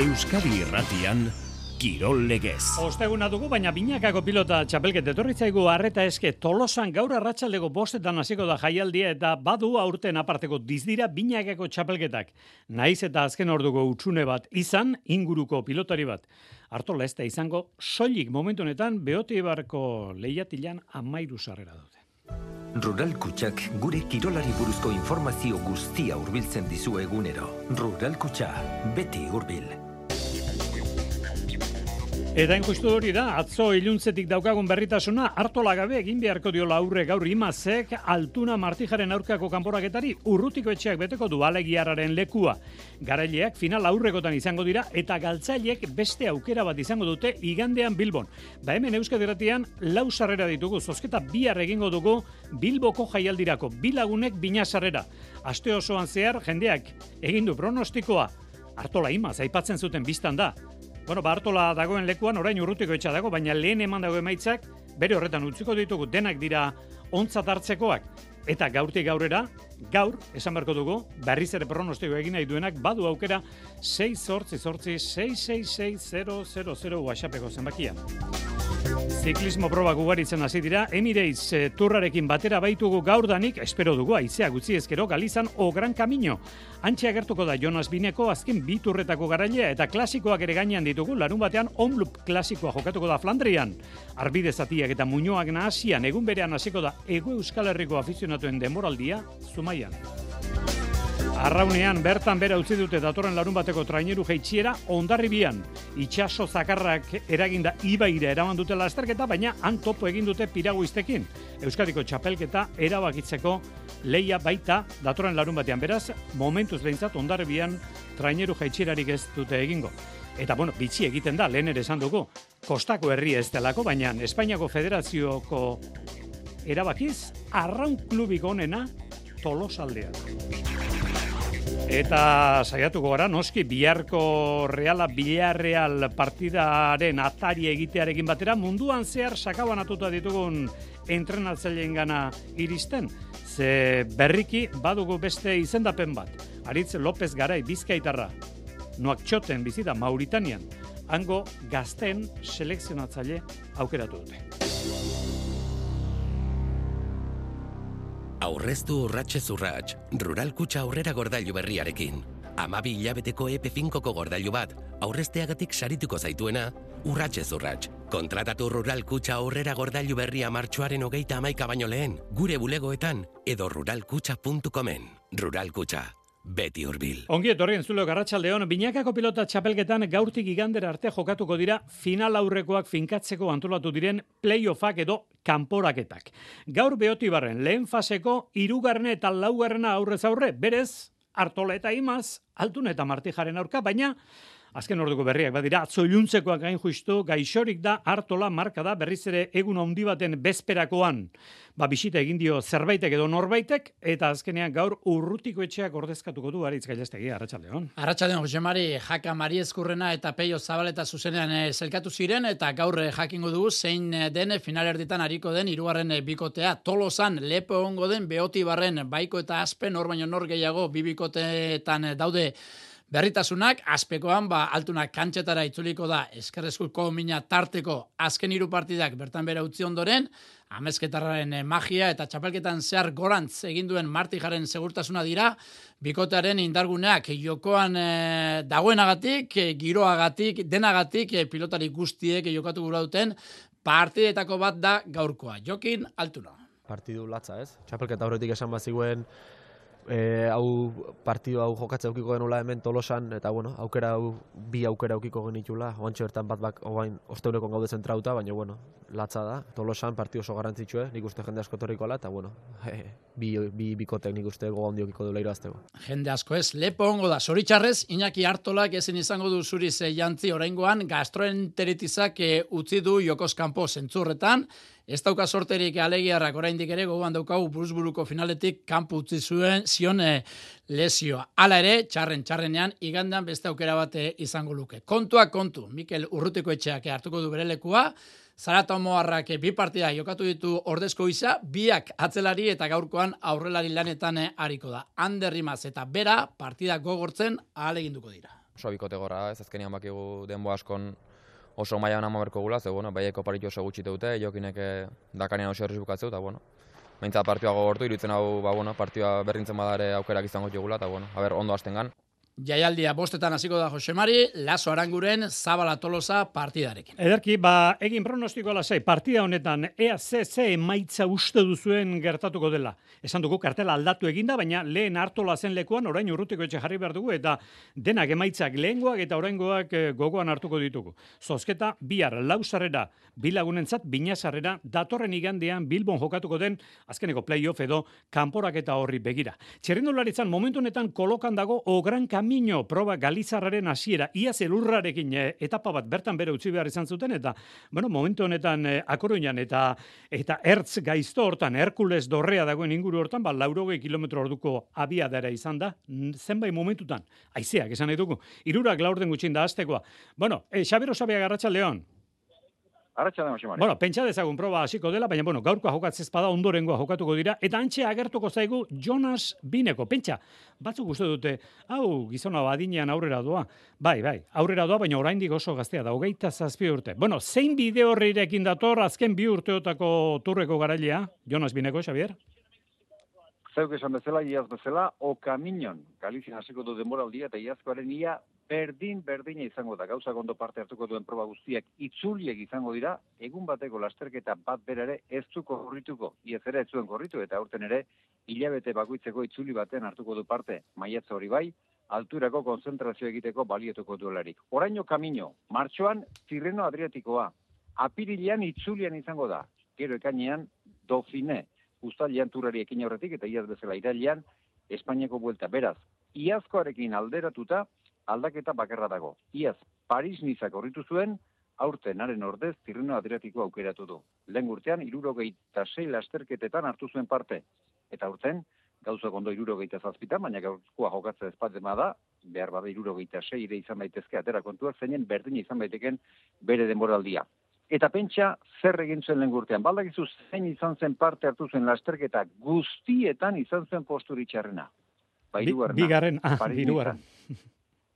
Euskadi Irratian Kirol Legez. Osteguna dugu, baina binakako pilota txapelket etorri zaigu harreta eske tolosan gaur arratsaldeko bostetan hasiko da jaialdia eta badu aurten aparteko dizdira binakako txapelketak. Naiz eta azken orduko utxune bat izan inguruko pilotari bat. Artola ez da izango, soilik momentu honetan beotibarko lehiatilan amairu sarrera dute. Rural Kutxak gure kirolari buruzko informazio guztia hurbiltzen dizu egunero. Rural Kutxa, beti hurbil. Eta injustu hori da, atzo iluntzetik daukagun berritasuna, hartola gabe egin beharko diola aurre gaur imazek, altuna martijaren aurkako kanporaketari urrutiko etxeak beteko du alegiararen lekua. Garaileak final aurrekotan izango dira eta galtzaileek beste aukera bat izango dute igandean Bilbon. Ba hemen Euskadiratian lau sarrera ditugu, zozketa bihar egingo dugu Bilboko jaialdirako, bilagunek bina sarrera. Aste osoan zehar, jendeak egin du pronostikoa, Artola imaz, aipatzen zuten biztan da. Bueno, Bartola dagoen lekuan orain urrutiko etxa dago, baina lehen eman dago emaitzak bere horretan utziko ditugu denak dira ontzat hartzekoak. Eta gaurtik gaurera, gaur, esan beharko dugu, berriz ere pronostiko egin nahi duenak, badu aukera 6 sortzi sortzi 666 whatsappeko zenbakia. Ziklismo proba gugaritzen hasi dira, Emirates e, turrarekin batera baitugu gaurdanik, espero dugu, aizea gutzi ezkero, Galizan o Gran Camino. Antxe agertuko da Jonas Bineko azken bi turretako garailea eta klasikoak ere gainean ditugu, larun batean onloop klasikoa jokatuko da Flandrian. Arbide zatiak eta muñoak nahasian, egun berean hasiko da Ego Euskal Herriko afizionatuen demoraldia, Zumaian. Arraunean bertan bera utzi dute datorren larun bateko traineru jeitxiera ondarribian. Itxaso zakarrak eraginda ibaira eraman dute lasterketa, baina han topo egin dute piraguiztekin. Euskadiko txapelketa erabakitzeko leia baita datorren larun batean. Beraz, momentuz behintzat ondarribian traineru jeitxierarik ez dute egingo. Eta bueno, bitxi egiten da, lehen ere esan dugu, kostako herri ez delako, baina Espainiako Federazioko erabakiz, arraun klubik onena tolosaldean. Eta saiatuko gara, noski, biharko reala, biharreal partidaren atari egitearekin batera, munduan zehar sakabanatuta ditugun entrenatzaileen gana iristen. Ze berriki badugu beste izendapen bat. Aritz López Garai, bizkaitarra. Noak txoten bizita Mauritanian. Hango gazten selekzionatzaile aukeratu dute. Aurreztu urratxe zurratx, rural kutsa aurrera gordailu berriarekin. Amabi hilabeteko EP5ko gordailu bat, aurrezteagatik sarituko zaituena, urratxe zurratx. Kontratatu rural kutsa aurrera gordailu berria martxoaren hogeita amaika baino lehen, gure bulegoetan edo ruralkutsa.comen. Rural kutsa, beti hurbil. Ongi etorri entzulo garratxaldeon, binakako pilota txapelketan gaurtik igandera arte jokatuko dira final aurrekoak finkatzeko antolatu diren playoffak edo kanporaketak. Gaur beotibarren lehen faseko irugarren eta laugarrena aurrez aurre, berez, Artola eta Imaz, Altun eta Martijaren aurka, baina Azken orduko berriak badira, atzo iluntzekoak gain justu, gaixorik da, hartola marka da, berriz ere egun handi baten bezperakoan. Ba, bisita egin dio zerbaitek edo norbaitek, eta azkenean gaur urrutiko etxeak ordezkatuko du, aritz gailestegi, Arratxaldeon. Arratxaldeon, Jose Mari, jaka Mari Eskurrena eta Peio Zabaleta zuzenean eh, zelkatu ziren, eta gaur eh, jakingo dugu zein eh, den finalerditan hariko den irugarren bikotea. Tolosan, lepo ongo den, beoti barren, baiko eta aspen, nor baino nor gehiago, bibikotetan daude Berritasunak, aspekoan, ba, altunak kantxetara itzuliko da, eskerrezkuko mina tarteko azken hiru partidak bertan bera utzi ondoren, amezketarraren eh, magia eta txapelketan zehar gorantz eginduen martijaren segurtasuna dira, bikotearen indarguneak jokoan e, dagoenagatik, e, giroagatik, denagatik, e, pilotari guztiek jokatu gura duten, partidetako bat da gaurkoa. Jokin, altuna. Partidu latza, ez? Txapelketa horretik esan baziguen, e, hau partido hau jokatze aukiko genula hemen tolosan, eta bueno, aukera hau, bi aukera aukiko genitula, oantxe bertan bat bak, oain, osteuneko gaude zentrauta, baina bueno, latza da, tolosan partido oso garantzitsue, nik uste jende asko torriko ala, eta bueno, bi, bi bikotek nik uste goga ondiokiko duela irazteko. Jende asko ez, lepo ongo da, zoritxarrez, Iñaki Artolak ezin izango du zuriz jantzi oraingoan gastroenteritizak e, utzi du Jokos Kampo zentzurretan, Ez dauka sorterik alegiarrak oraindik ere gogoan daukagu buruzburuko finaletik kanpo utzi zuen zion e, lesioa. Hala ere, txarren txarrenean igandan beste aukera bate eh, izango luke. Kontuak kontu, Mikel Urrutiko etxeak hartuko du bere lekua, Zarata Omoarrak bi partida jokatu ditu ordezko isa, biak atzelari eta gaurkoan aurrelari lanetan hariko da. Anderrimaz eta bera partida gogortzen ahaleginduko dira. oso bikote gorra, ez azkenian bakigu denbo askon oso mailan ama berko gula, ze, bueno, baieko paritu oso gutxi dute, jokinek eh, dakanean oso horriz bukatzeu, eta, bueno, Baintza partioa gogortu, iruditzen hau, ba, bueno, partioa berrintzen badare aukerak izango jogula, eta, bueno, a ber, ondo hasten gan. Jaialdia bostetan hasiko da Josemari, Lazo Aranguren Zabala Tolosa partidarekin. Ederki, ba, egin pronostiko lasai, partida honetan ea emaitza uste duzuen gertatuko dela. Esan dugu kartela aldatu eginda, baina lehen hartola zen lekuan orain urrutiko etxe jarri behar dugu, eta denak emaitzak lehengoak eta oraingoak eh, gogoan hartuko ditugu. Zozketa, bihar, lausarrera, bilagunentzat, binazarrera, datorren igandean Bilbon jokatuko den, azkeneko playoff edo, kanporak eta horri begira. Txerrindularitzan momentu honetan kolokan dago o gran Camino proba Galizarraren hasiera ia zelurrarekin eh, etapa bat bertan bere utzi behar izan zuten eta bueno, momentu honetan eh, Akoruinan eta eta Ertz gaizto hortan Herkules dorrea dagoen inguru hortan ba 80 km orduko abiadara izan da zenbait momentutan. Haizeak esan nahi dugu. Hirurak laurden gutxin da astekoa. Bueno eh Xabier Osabia Garratxa Leon Arratxaldeon, Ximari. Bueno, pentsa dezagun proba hasiko dela, baina bueno, gaurkoa jokatzez bada ondorengoa jokatuko dira eta antxe agertuko zaigu Jonas Bineko. Pentsa, batzuk uste dute, hau gizona badinean aurrera doa. Bai, bai, aurrera doa, baina oraindik oso gaztea da, hogeita zazpi urte. Bueno, zein bideo horreirekin dator azken bi urteotako turreko garailea, Jonas Bineko, Xavier? Zeuk esan bezala, iaz bezala, o kaminon, Galizien hasiko du denboraldia eta iazkoaren ia berdin berdina izango da. Gauza gondo parte hartuko duen proba guztiak itzuliek izango dira, egun bateko lasterketa bat berare ez du korrituko. Iaz ere ez zuen korritu eta aurten ere hilabete bakoitzeko itzuli baten hartuko du parte. Maiatza hori bai, alturako konzentrazio egiteko balietuko duelarik. Oraino kamino, martxoan Tirreno Adriatikoa, apirilean itzulian izango da. Gero ekainean, dofine, ustalian turari ekin aurretik eta iaz bezala irailean Espainiako buelta. Beraz, iazkoarekin alderatuta aldaketa bakarra dago. Iaz, Paris nizak horritu zuen, aurten haren ordez Tirreno Adriatiko aukeratu du. Lehen urtean, irurogeita sei lasterketetan hartu zuen parte. Eta aurten, gauza gondo irurogeita zazpitan, baina gaurkoa jokatzea ezpatzen da, behar bada irurogeita sei ere izan daitezke atera kontuak, zeinen berdin izan daiteken bere denboraldia. Eta pentsa zer egin zuen lehen urtean. Baldakizu zein izan zen parte hartu zuen lasterketa guztietan izan zen posturitxarrena. Ba, Bigarren, ah,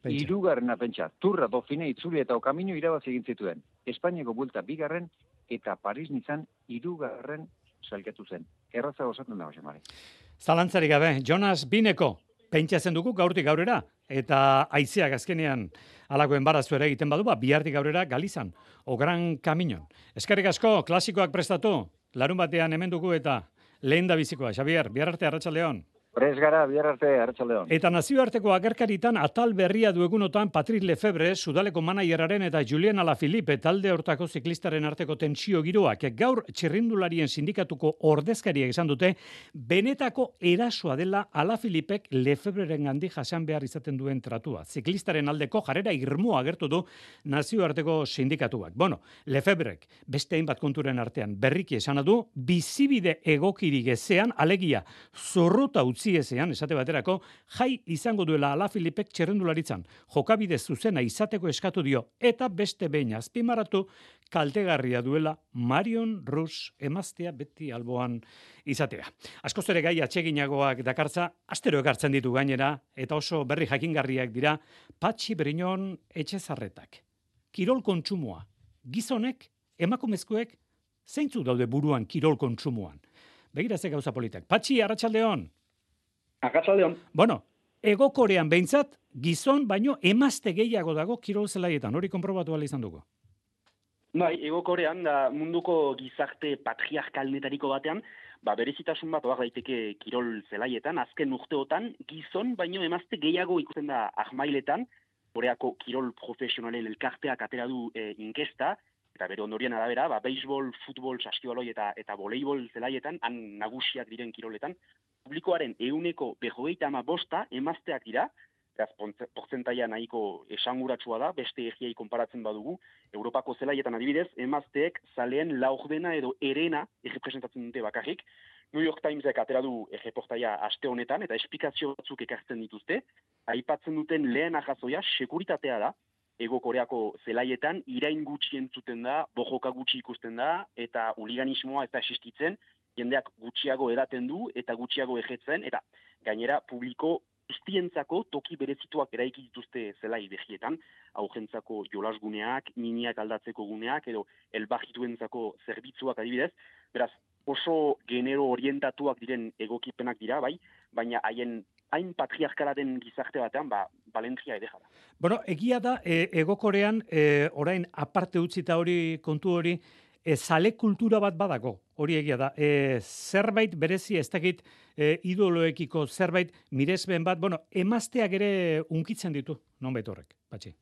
birugarren. Irugarrena pentsa, turra, dofine, itzuli eta okamino irabazi egin zituen. Espainiako bulta bigarren eta Paris nizan irugarren salkatu zen. Erraza osatzen da, Mari. Zalantzarik gabe, Jonas Bineko, pentsatzen dugu gaurtik gaurera, eta aiziak azkenean alako enbarazu ere egiten badu, ba, bihartik gaurera Galizan, o Gran Caminon. Eskarrik asko, klasikoak prestatu, larun batean hemen dugu eta lehen da bizikoa. Xavier, bihar arte, Arratxaldeon. Prez gara, bihar arte, Arratxaldeon. Eta nazioarteko agerkaritan atal berria duegunotan Patrick Lefebvre, sudaleko manaieraren eta Julian Alaphilippe talde hortako ziklistaren arteko tentsio giroak. Gaur txirrindularien sindikatuko ordezkariak esan dute, benetako erasoa dela Alaphilippek Lefebreren gandi jasan behar izaten duen tratua. Ziklistaren aldeko jarrera irmoa agertu du nazioarteko sindikatuak. Bueno, Lefebrek beste hainbat konturen artean berriki esana du, bizibide egokirik ezean, alegia, zorrota utzi utzi ezean, esate baterako, jai izango duela ala Filipek txerrendularitzan, jokabide zuzena izateko eskatu dio, eta beste behin azpimaratu, kaltegarria duela Marion Rus emaztea beti alboan izatea. Askoz ere gai atseginagoak dakartza, astero ekartzen ditu gainera, eta oso berri jakingarriak dira, patxi brinon etxezarretak. Kirol kontsumoa, gizonek, emakumezkoek, zeintzu daude buruan kirol kontsumoan. Begira ze gauza politak. Patxi, arratsaldeon. Akatzaldeon. Bueno, ego korean behintzat, gizon baino emazte gehiago dago kirol zelaietan, hori konprobatu izan dugu. Bai, ego korean, da munduko gizarte patriarkalnetariko batean, ba, berezitasun bat oak daiteke kirol zelaietan, azken urteotan, gizon baino emazte gehiago ikusten da ahmailetan, Koreako kirol profesionalen elkarteak atera du e, inkesta, eta bere ondorien arabera, ba, beisbol, futbol, saskibaloi eta, eta voleibol zelaietan, han nagusiak diren kiroletan, publikoaren euneko behogeita ama bosta emazteak dira, Eraz, porzentaia nahiko esanguratsua da, beste egiai konparatzen badugu, Europako zelaietan adibidez, emazteek zaleen laurdena edo erena errepresentatzen dute bakarrik. New York Timesek atera du erreportaia aste honetan, eta esplikazio batzuk ekartzen dituzte. Aipatzen duten lehen ahazoia, sekuritatea da, ego koreako zelaietan, irain gutxi entzuten da, bojoka gutxi ikusten da, eta uliganismoa eta existitzen, jendeak gutxiago edaten du eta gutxiago ejetzen, eta gainera publiko guztientzako toki berezituak eraiki dituzte zelai behietan, augentzako jolasguneak, miniak aldatzeko guneak, edo elbajituentzako zerbitzuak adibidez, beraz, oso genero orientatuak diren egokipenak dira, bai, baina haien hain patriarkala den gizarte batean, ba, balentria edera da. Bueno, egia da, e, egokorean, e, orain aparte utzita hori kontu hori, e, zale kultura bat badako, hori egia da. E, zerbait berezi ez dakit e, idoloekiko zerbait miresben bat, bueno, emazteak ere unkitzen ditu, non horrek, patxi.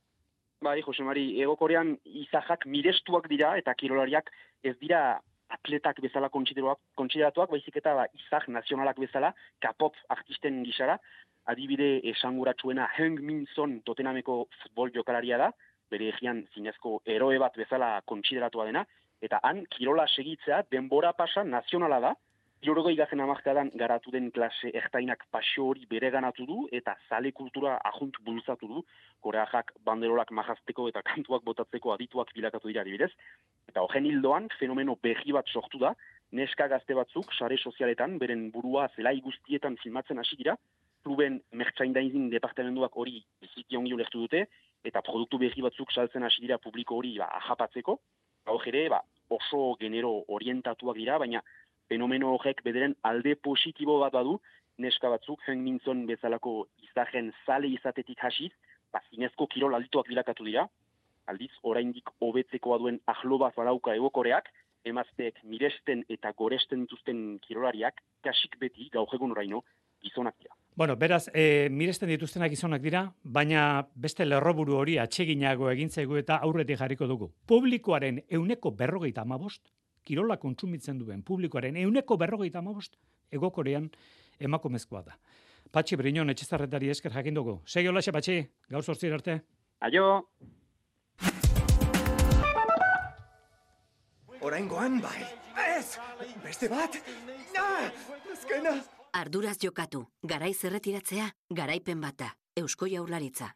Bai, Jose Mari, egokorean izahak mirestuak dira eta kirolariak ez dira atletak bezala kontsideratuak, baizik eta ba, izak nazionalak bezala, kapop artisten gisara, adibide esanguratsuena Heng Min Son totenameko futbol jokalaria da, bere egian zinezko eroe bat bezala kontsideratua dena, eta han kirola segitzea denbora pasa nazionala da, Jorogoi gazen amarkadan garatu den klase ertainak pasio hori bere ganatu du eta zale kultura ahunt bulzatu du, koreajak banderolak majazteko eta kantuak botatzeko adituak bilakatu dira adibidez. Eta hogen hildoan, fenomeno berri bat sortu da, neska gazte batzuk, sare sozialetan, beren burua zelai guztietan filmatzen hasi dira, kluben mertsaindainzin departamentuak hori biziki ongi ulertu dute, eta produktu berri batzuk saltzen hasi dira publiko hori ba, ahapatzeko. Hau jere, ba, oso genero orientatuak dira, baina fenomeno horrek bederen alde positibo bat badu, neska batzuk, jen mintzon bezalako izahen zale izatetik hasiz, ba, zinezko kirol aldituak bilakatu dira, aldiz, oraindik hobetzeko aduen ahlo bat balauka egokoreak, emazteek miresten eta goresten dituzten kirolariak, kasik beti, gauhegun oraino, gizonak dira. Bueno, beraz, e, miresten dituztenak gizonak dira, baina beste lerroburu hori atseginago egintzaigu eta aurretik jarriko dugu. Publikoaren euneko berrogeita amabost, kirola kontsumitzen duen publikoaren euneko berrogeita amabost egokorean emakumezkoa da. Patxi Brinon etxezarretari esker jakin dugu. Segi hola Patxi, gaur sortzir arte. Aio! Oraingoan bai. Ez! Beste bat! Na! Ezkena! Arduraz jokatu, garaiz erretiratzea, garaipen bata, Eusko Jaurlaritza.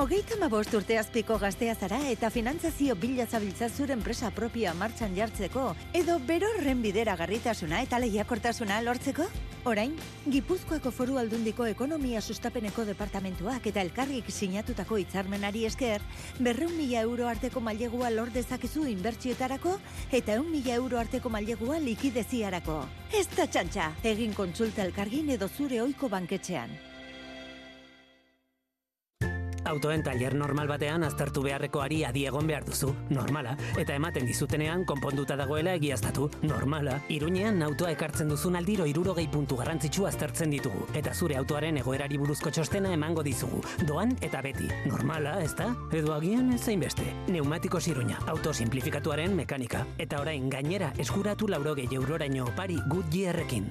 Hogeita ma bost urte azpiko gaztea zara eta finantzazio bila zure enpresa propia martxan jartzeko, edo berorren bidera garritasuna eta lehiakortasuna lortzeko? Orain, Gipuzkoako foru aldundiko ekonomia sustapeneko departamentuak eta elkarrik sinatutako hitzarmenari esker, berreun mila euro arteko mailegua lor dezakezu inbertsioetarako eta eun mila euro arteko mailegua likideziarako. Ez da txantxa, egin kontsulta elkargin edo zure oiko banketxean. Autoen taller normal batean aztertu beharreko ari adiegon behar duzu, normala. Eta ematen dizutenean, konponduta dagoela egiaztatu, normala. Iruñean autoa ekartzen duzun aldiro irurogei puntu garrantzitsu aztertzen ditugu. Eta zure autoaren egoerari buruzko txostena emango dizugu. Doan eta beti, normala, ez da? Edo agian ez beste. Neumatiko ziruña, auto simplifikatuaren mekanika. Eta orain gainera eskuratu laurogei euroraino opari gut gierrekin.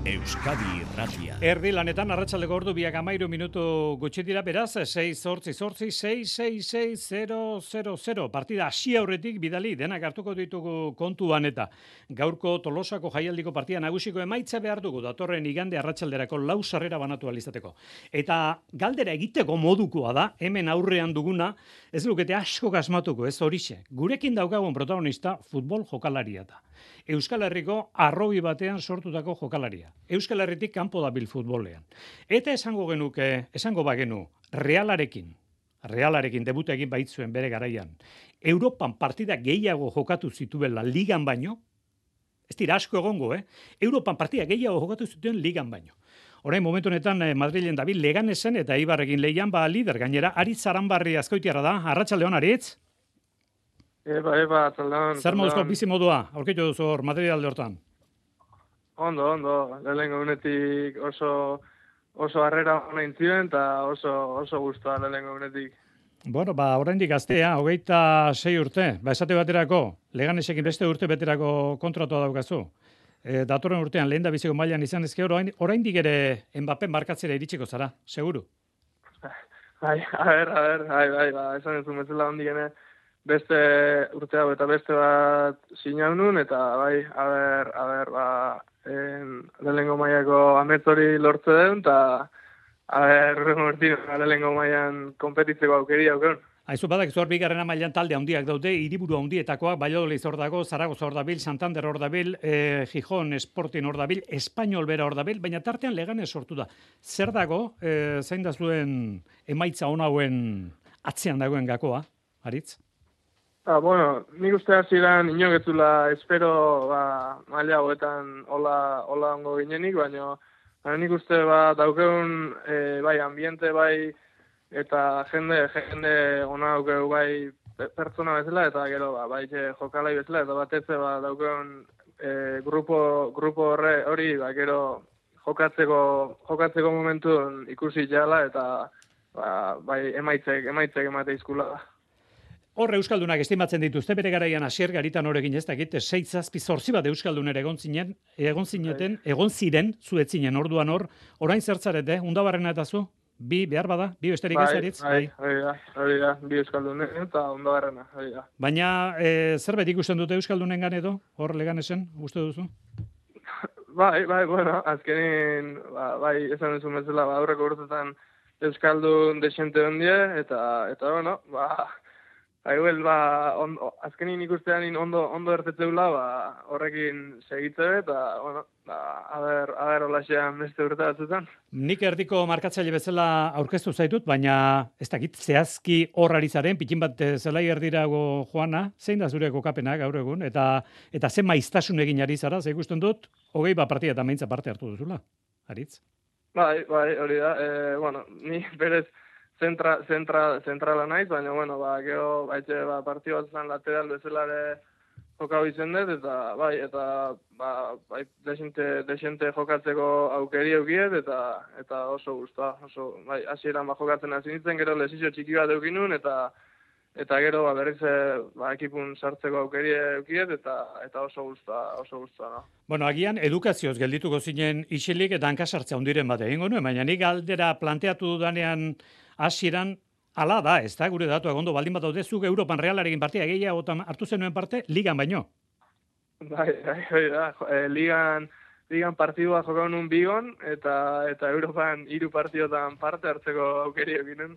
Euskadi Irratia. Erdi lanetan arratsalde gordu biak amairu minutu gutxi dira, beraz, 6 zortzi zortzi, 6 6 Partida hasi aurretik bidali, denak hartuko ditugu kontuan eta gaurko tolosako jaialdiko partida nagusiko emaitza behar dugu, datorren igande arratsalderako lau sarrera banatu alizateko. Eta galdera egiteko modukoa da, hemen aurrean duguna, ez lukete asko gasmatuko, ez horixe. Gurekin daukagun protagonista, futbol jokalaria da. Euskal Herriko arrobi batean sortutako jokalaria. Euskal Herritik kanpo da bil futbolean. Eta esango genuke, esango bagenu, Realarekin, Realarekin debuta egin baitzuen bere garaian, Europan partida gehiago jokatu zituela ligan baino, ez dira asko egongo, eh? Europan partida gehiago jokatu zituen ligan baino. Orain momentu honetan eh, Madrilen dabil leganesen eta Ibarrekin leian ba lider gainera Aritz Zaranbarri azkoitiarra da. Arratsaldeon Aritz. Eba, eba, atzaldan. Zer moduzko bizi modua, aurkitu duzu hor, Madrid alde hortan? Ondo, ondo, lehenko unetik oso oso harrera hona intzioen, eta oso, oso guztua lehenko unetik. Bueno, ba, oraindik gaztea, hogeita sei urte, ba, esate baterako, leganesekin beste urte beterako kontratua daukazu. E, datorren urtean lehen da biziko mailan izan ezke orain, oraindik ere Mbappé markatzera iritsiko zara, seguru? Bai, a ber, a ber, bai, bai, ba, esan ez bezala ondigene, beste urte hau eta beste bat sinaunun, eta bai, a ber, a ber, ba, en, lehengo maiako ametzori lortze den, eta a ber, urtin, lehengo maian kompetitzeko aukeri aukeren. Aizu badak zuar bigarrena mailan talde handiak daude, hiriburu handietakoak, Valladolid hor dago, Zaragoza hor dabil, Santander hor dabil, e, Gijón Sporting hor dabil, Espainol bera hor dabil, baina tartean legane sortu da. Zer dago, e, zein da zuen emaitza hona hauen atzean dagoen gakoa, Aritz? Ah, bueno, nik uste hasieran inogetzula espero ba, maila hauetan hola, hola ongo ginenik, baina nik uste ba, daukeun e, bai ambiente, bai eta jende jende ona daukegu bai pertsona bezala eta gero ba bai jokalai bezala eta batez ba daukeon e, grupo grupo horre hori ba gero jokatzeko jokatzeko momentu ikusi jala eta ba, bai emaitzek emaitzek emate izkula da. Hor euskaldunak estimatzen dituzte bere garaian hasier garitan horekin ez dakit 6 7 8 bat euskaldun ere egon zinen egon zineten bai. egon ziren zuetzinen orduan hor orain zertzarete undabarrena eta zu Bi, behar bada, bi besterik bai, ez bai, bai, bai, hori da, bi Euskaldunen eta ondo garrana, hori da. Baina, e, zerbait ikusten dute Euskaldunen edo, hor leganesen, uste duzu? bai, bai, bueno, azkenin, ba, bai, esan duzu metzela, ba, aurreko urtetan Euskaldun desente hondie, eta, eta, bueno, ba, Aiguel, ba, on, azkenin ikustean ondo, ondo ertetzeula, ba, horrekin segitze, eta, bueno, ba, aber, aber olaxean beste urte batzutan. Nik erdiko markatzaile bezala aurkeztu zaitut, baina ez dakit zehazki horrari zaren, pikin bat zelai erdirago joana, zein da zure kokapena gaur egun, eta eta zen maiztasun egin ari zara, ze ikusten dut, hogei bat partia eta maintza parte hartu duzula, Aritz? Bai, bai, hori da, e, bueno, ni berez, zentra, zentra, zentrala naiz, baina, bueno, ba, geho, baitxe, ba, partio bat zen lateral bezala ere jokau izen dut, eta, bai, eta, ba, bai, desente, desente jokatzeko aukeri eukiet, eta, eta oso guztua, oso, bai, hasieran ba, jokatzen hasi nintzen, gero lesizio txiki bat eukinun, eta, eta gero ba berriz eh, ba ekipun sartzeko aukeri eukiet eta eta oso gusta oso gusta no. Bueno, agian edukazioz geldituko zinen isilik eta hanka sartzea hundiren bat egingo nuen, baina ni galdera planteatu dudanean hasieran ala da, ez da, gure datu egondo baldin bat daude, zuk Europan realarekin partia gehiago hartu zenuen parte, ligan baino. Bai, bai, bai, da, e, ligan, ligan partidua jokau nun bigon, eta, eta Europan hiru partidotan parte hartzeko aukeri eginen.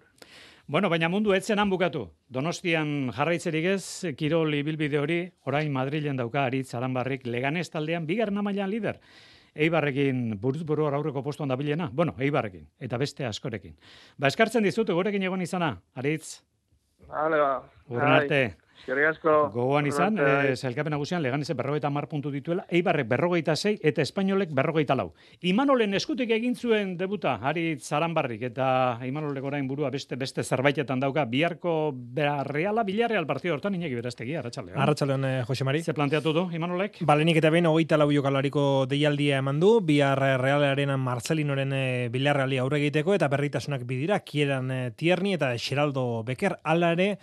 Bueno, baina mundu etzen han bukatu. Donostian jarraitzerik ez, Kirol ibilbide hori, orain Madrilen dauka aritz aranbarrik leganez taldean, bigarren amailan lider. Eibarrekin buruz buru aurreko postuan da bilena. Bueno, Eibarrekin eta beste askorekin. Ba, eskartzen dizut, gorekin egon izana, Aritz. Vale, ba. Urren arte. Eskerrik asko. Gogoan izan, eh, sailkapen nagusian leganese berrogeita mar puntu dituela, Eibarrek berrogeita sei eta Espainolek berrogeita lau. Imanolen eskutik egin zuen debuta, Ari Zaranbarrik eta Imanolek orain burua beste beste zerbaitetan dauka, biharko Reala Villarreal partido hortan inegi berastegi Arratsaldean. Arratsaldean eh, Jose Mari. Se planteatu du Imanolek? Balenik eta behin 24 jokalariko deialdia eman du, bihar Realaren Marcelinoren eh, Villarreali aurre egiteko eta berritasunak bidira, Kieran eh, Tierni eta Xeraldo Becker alare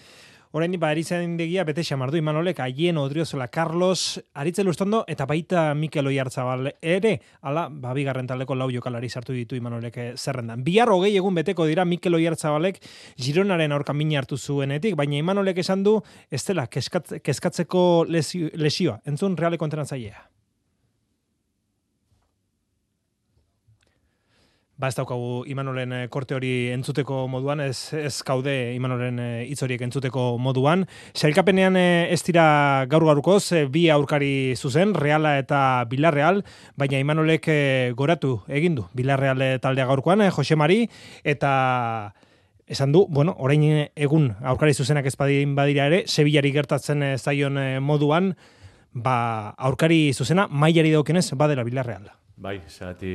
Orain ba eritzen begia bete xamardu Imanolek haien Odriozola Carlos Aritze Lustondo eta baita Mikel Oiartzabal ere ala ba bigarren taldeko lau jokalari sartu ditu Imanolek eh, zerrendan. Bihar hogei egun beteko dira Mikel Oiartzabalek Gironaren aurka mina hartu zuenetik, baina Imanolek esan du ez dela kezkatzeko lesioa. Entzun reale kontenatzailea. Ba ez daukagu Imanolen eh, korte hori entzuteko moduan, ez, ez kaude Imanolen eh, hitz horiek entzuteko moduan. Sailkapenean eh, ez dira gaur gaurkoz, bi aurkari zuzen, Reala eta Bilarreal, baina Imanolek goratu egin du Bilarreal taldea gaurkoan, Jose Mari, eta esan du, bueno, orain egun aurkari zuzenak ez badira ere, Sevillari gertatzen zaion moduan, ba, aurkari zuzena, mailari daukenez, badela Bilarreal. Bai, zerati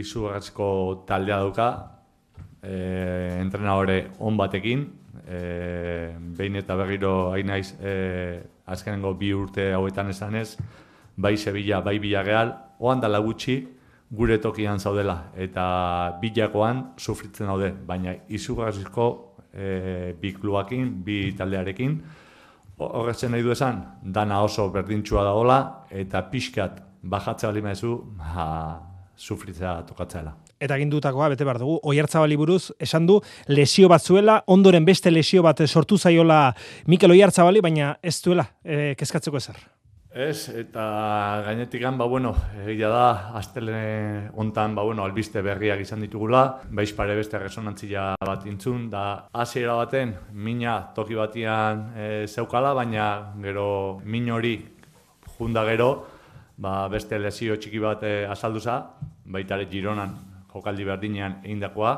izugarrizko taldea dauka, e, entrenadore on batekin, e, behin eta berriro hain naiz e, azkenengo bi urte hauetan esanez, bai Sevilla, bai Villarreal, oan da gutxi gure tokian zaudela, eta bilakoan sufritzen daude, baina izugarrizko e, bi klubakin, bi taldearekin, horretzen nahi du esan, dana oso berdintxua dagoela, eta pixkat bajatzea bali maizu, ba, sufritzea tokatzeela. eta gindutakoa bete behar dugu. Oiartzabali buruz, esan du, lesio bat zuela, ondoren beste lesio bat sortu zaiola Mikel Oiartzabali, baina ez duela, e, kezkatzeko ezer. Ez, eta gainetik ba, bueno, egia da, astele hontan, ba, bueno, albiste berriak izan ditugula, baiz pare beste resonantzia bat intzun, da hasiera baten, mina toki batian e, zeukala, baina gero min hori junda gero, ba, beste lesio txiki bat e, azalduza, baita ere Gironan jokaldi berdinean egindakoa,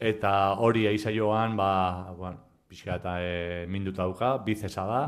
eta hori eizaioan, ba, bueno, pixka eta e, minduta duka, bizesa da,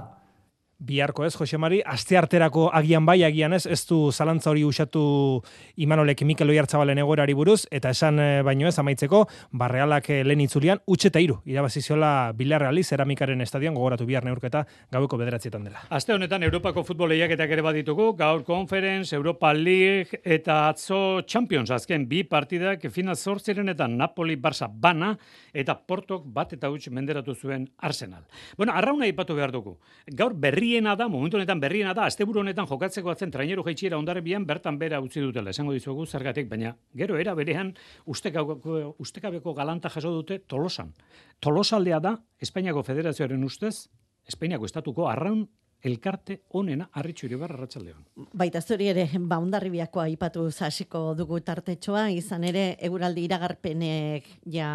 biharko ez, Jose Mari, aste arterako agian bai, agian ez, ez du zalantza hori usatu Imanolek Mikel Oiartzabalen egoerari buruz, eta esan eh, baino ez, amaitzeko, barrealak eh, lehen itzulian, utxe eta iru, irabaziziola Bilarreali, zeramikaren estadion, gogoratu bihar neurketa, gaueko bederatzietan dela. Aste honetan, Europako futbol lehiaketak ere baditugu, gaur Conference, Europa League, eta atzo Champions, azken bi partidak, final zortziren eta Napoli, Barça, Bana, eta Portok bat eta huts menderatu zuen Arsenal. Bueno, arrauna ipatu behar dugu. Gaur berri berriena da, momentu honetan berriena da, asteburu honetan jokatzeko atzen traineru jaitxiera ondarbian bertan bera utzi dutela, esango dizugu zergatik, baina gero era berean ustekabeko, ustekabeko galanta jaso dute Tolosan. Tolosaldea da, Espainiako Federazioaren ustez, Espainiako estatuko arraun elkarte onena arritxu iribar arratsaldean. Baita zuri ere, ba, ondarribiakoa ipatu zasiko dugu tartetxoa, izan ere, eguraldi iragarpenek ja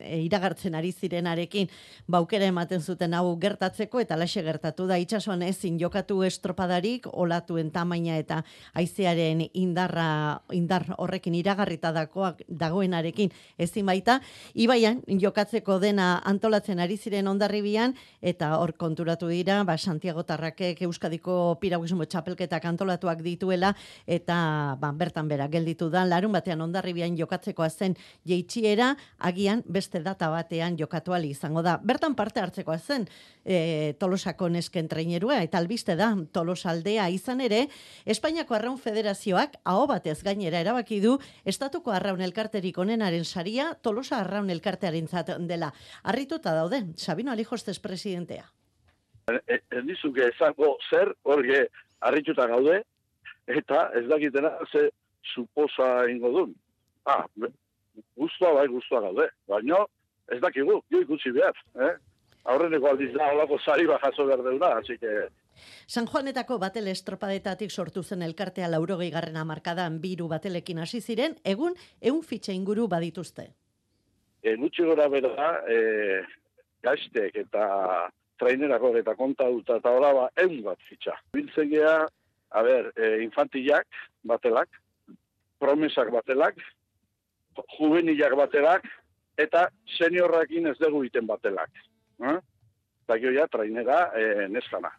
e, iragartzen ari zirenarekin baukera ematen zuten hau gertatzeko eta laxe gertatu da itsasoan ezin jokatu estropadarik olatuen tamaina eta haizearen indarra indar horrekin iragarrita dakoak dagoenarekin ezin baita. Ibaian jokatzeko dena antolatzen ari ziren ondarribian eta hor konturatu dira ba Santiago Tarrakek Euskadiko Piraguismo txapelketak antolatuak dituela eta ba, bertan bera gelditu da larun batean ondarribian jokatzeko zen jeitxiera agian beste data batean jokatu ali izango da. Bertan parte hartzeko zen e, Tolosako nesken trainerua eta albiste da Tolosaldea izan ere Espainiako Arraun Federazioak aho batez gainera erabaki du estatuko Arraun elkarterik onenaren saria Tolosa Arraun elkartearentzat dela. Arrituta daude Sabino Alijostes presidentea. E, ez dizuke esango zer, horge harrituta gaude, eta ez dakitena ze suposa ingo duen. Ah, guztua bai guztua gaude. Baina ez dakigu, jo ikusi behar. Eh? Aurreneko aldiz da, olako sari bat jaso behar deuna, así que... San Juanetako batel estropadetatik sortu zen elkartea laurogei garrena markadan biru batelekin hasi ziren, egun eun fitxe inguru badituzte. E, gutxi gora bera, e, gaztek eta trainerako eta konta dut eta hola ba, egun bat fitxa. Biltzen a ber, e, infantilak batelak, promesak batelak, juvenilak baterak, eta seniorrakin ez dugu iten batelak. Eh? Eta ja, trainera e, neskana.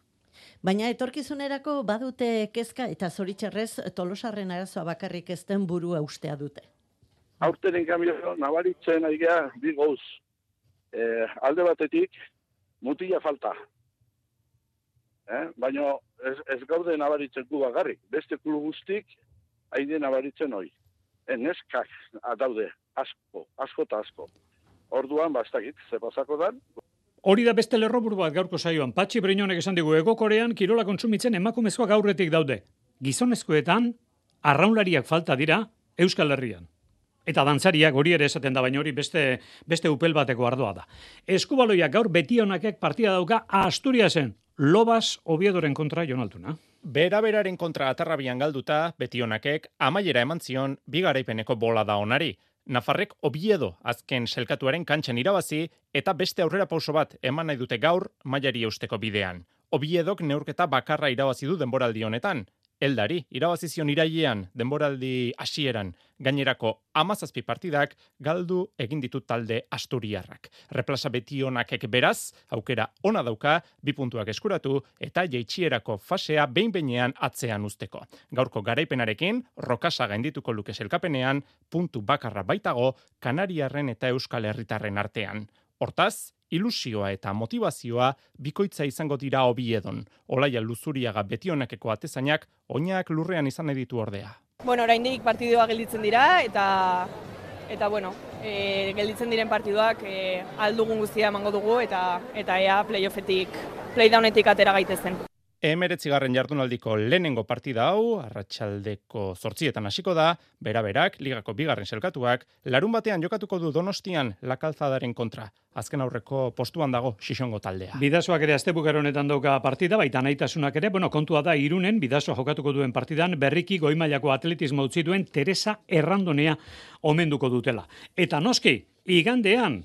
Baina etorkizunerako badute kezka eta zoritxerrez tolosarren arazoa bakarrik ez den burua ustea dute. Aurtenen kamio, nabaritzen ari gara, bi gauz. E, alde batetik, mutila falta. Eh? Baina ez, ez gaude nabaritzen gu bagarrik. Beste klub guztik, haide nabaritzen hori eneskak daude asko, asko eta asko. Orduan, bastakit, ze pasako dan. Hori da beste lerroburu bat gaurko saioan. Patxi Breinonek esan digu, ego korean kirola kontsumitzen emakumezkoa gaurretik daude. Gizonezkoetan, arraunlariak falta dira Euskal Herrian. Eta dantzariak hori ere esaten da, baina hori beste, beste upel bateko ardoa da. Eskubaloiak gaur betionakek partida dauka Asturiasen, Lobas Obiedoren kontra Jonaltuna. Bera beraren kontra atarrabian galduta, betionakek, amaiera eman zion, bigaraipeneko bola da onari. Nafarrek obiedo azken selkatuaren kantxan irabazi eta beste aurrera pauso bat eman nahi dute gaur mailari eusteko bidean. Obiedok neurketa bakarra irabazi du denboraldi honetan eldari, irabazizion irailean, denboraldi hasieran gainerako amazazpi partidak galdu egin ditut talde asturiarrak. Replaza beti honakek beraz, aukera ona dauka, bi puntuak eskuratu eta jeitxierako fasea behin behinean atzean usteko. Gaurko garaipenarekin, rokasa gaindituko luke selkapenean, puntu bakarra baitago, kanariarren eta euskal herritarren artean. Hortaz, ilusioa eta motivazioa bikoitza izango dira hobiedon. Olaia luzuriaga betionakeko atezainak, oinak lurrean izan editu ordea. Bueno, oraindik partidua gelditzen dira eta eta bueno, e, gelditzen diren partiduak e, aldugun guztia emango dugu eta eta ea playoffetik, playdownetik atera gaitezen. Emeretzigarren jardunaldiko lehenengo partida hau, arratsaldeko zortzietan hasiko da, bera-berak, ligako bigarren selkatuak, larun batean jokatuko du donostian lakalzadaren kontra. Azken aurreko postuan dago xixongo taldea. Bidasoak ere astebukar honetan dauka partida, baita nahitasunak ere, bueno, kontua da irunen, bidaso jokatuko duen partidan, berriki goimailako atletismo utzi duen Teresa Errandonea omenduko dutela. Eta noski, igandean,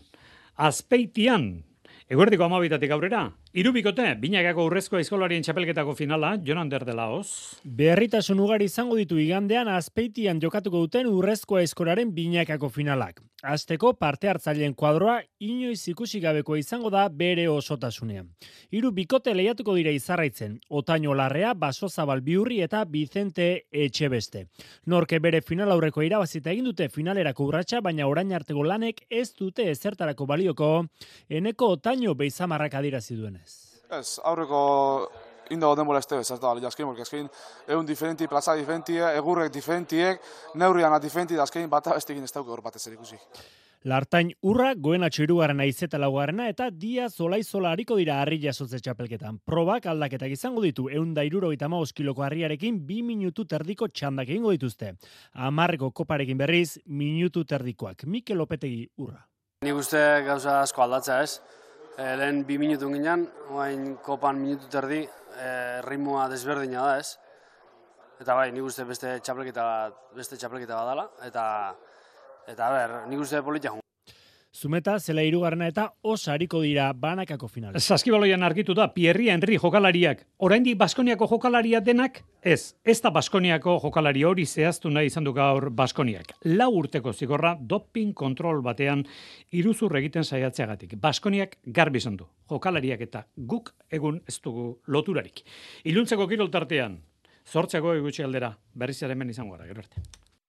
azpeitian, Eguerdiko amabitatik aurrera, irubikote, binakako urrezko eskolarien txapelketako finala, Jonan Derdelaoz. Berritasun ugari izango ditu igandean azpeitian jokatuko duten urrezko eskolaren binakako finalak. Azteko parte hartzaileen kuadroa inoiz ikusi gabeko izango da bere osotasunean. Hiru bikote lehiatuko dira izarraitzen, Otaino Larrea, Baso Zabal Biurri eta Vicente Etxebeste. Norke bere final aurreko irabazita egin dute finalerako urratsa, baina orain arteko lanek ez dute ezertarako balioko, eneko Otaino beizamarrak adirazi duenez. Ez, aurreko indago denbora ez tebez, ez da, jaskin, porque eskin, egun diferenti, plaza diferenti, egurrek diferentiek, neurrian diferenti, da eskin, bat abestekin ez dauke hor batez ikusi. Lartain urra, goen atxirugarren aizeta laugarrena eta dia zolai zola hariko dira harri jasotze txapelketan. Probak aldaketak izango ditu, eun da iruro kiloko harriarekin bi minutu terdiko txandak egingo dituzte. Amarreko koparekin berriz, minutu terdikoak. Mikel Lopetegi urra. Ni uste gauza asko aldatza ez. E, lehen bi minutu ginen, oain kopan minutu terdi, e, ritmoa desberdina da ez. Eta bai, nik uste beste txapelketa beste txapelketa badala eta eta ber, nik uste politia Zumeta, zela irugarrena eta osariko dira banakako final. Zaskibaloian argitu da, Pierri Henry jokalariak. Oraindik Baskoniako jokalaria denak? Ez, ez da Baskoniako jokalari hori zehaztu nahi izan du gaur Baskoniak. Lau urteko zigorra doping kontrol batean iruzur egiten saiatzeagatik. Baskoniak garbi izan du. Jokalariak eta guk egun ez dugu loturarik. Iluntzeko kiroltartean, zortzeko egutxe aldera, berriz hemen izango gara, gero arte.